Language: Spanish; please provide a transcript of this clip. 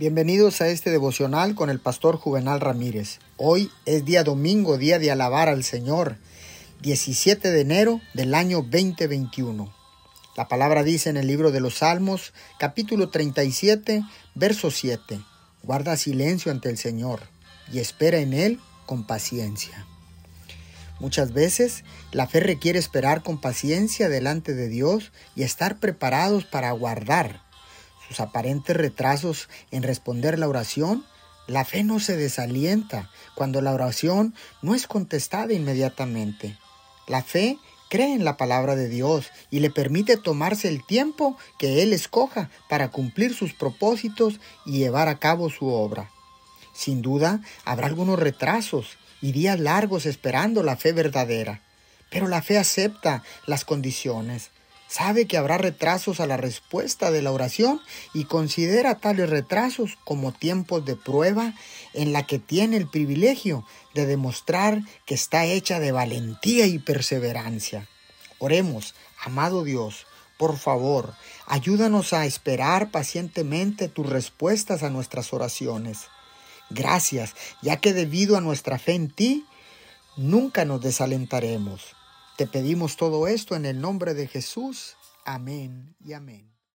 Bienvenidos a este devocional con el pastor Juvenal Ramírez. Hoy es día domingo, día de alabar al Señor, 17 de enero del año 2021. La palabra dice en el libro de los Salmos, capítulo 37, verso 7, guarda silencio ante el Señor y espera en Él con paciencia. Muchas veces la fe requiere esperar con paciencia delante de Dios y estar preparados para aguardar sus aparentes retrasos en responder la oración, la fe no se desalienta cuando la oración no es contestada inmediatamente. La fe cree en la palabra de Dios y le permite tomarse el tiempo que Él escoja para cumplir sus propósitos y llevar a cabo su obra. Sin duda, habrá algunos retrasos y días largos esperando la fe verdadera, pero la fe acepta las condiciones sabe que habrá retrasos a la respuesta de la oración y considera tales retrasos como tiempos de prueba en la que tiene el privilegio de demostrar que está hecha de valentía y perseverancia. Oremos, amado Dios, por favor, ayúdanos a esperar pacientemente tus respuestas a nuestras oraciones. Gracias, ya que debido a nuestra fe en ti, nunca nos desalentaremos. Te pedimos todo esto en el nombre de Jesús. Amén y amén.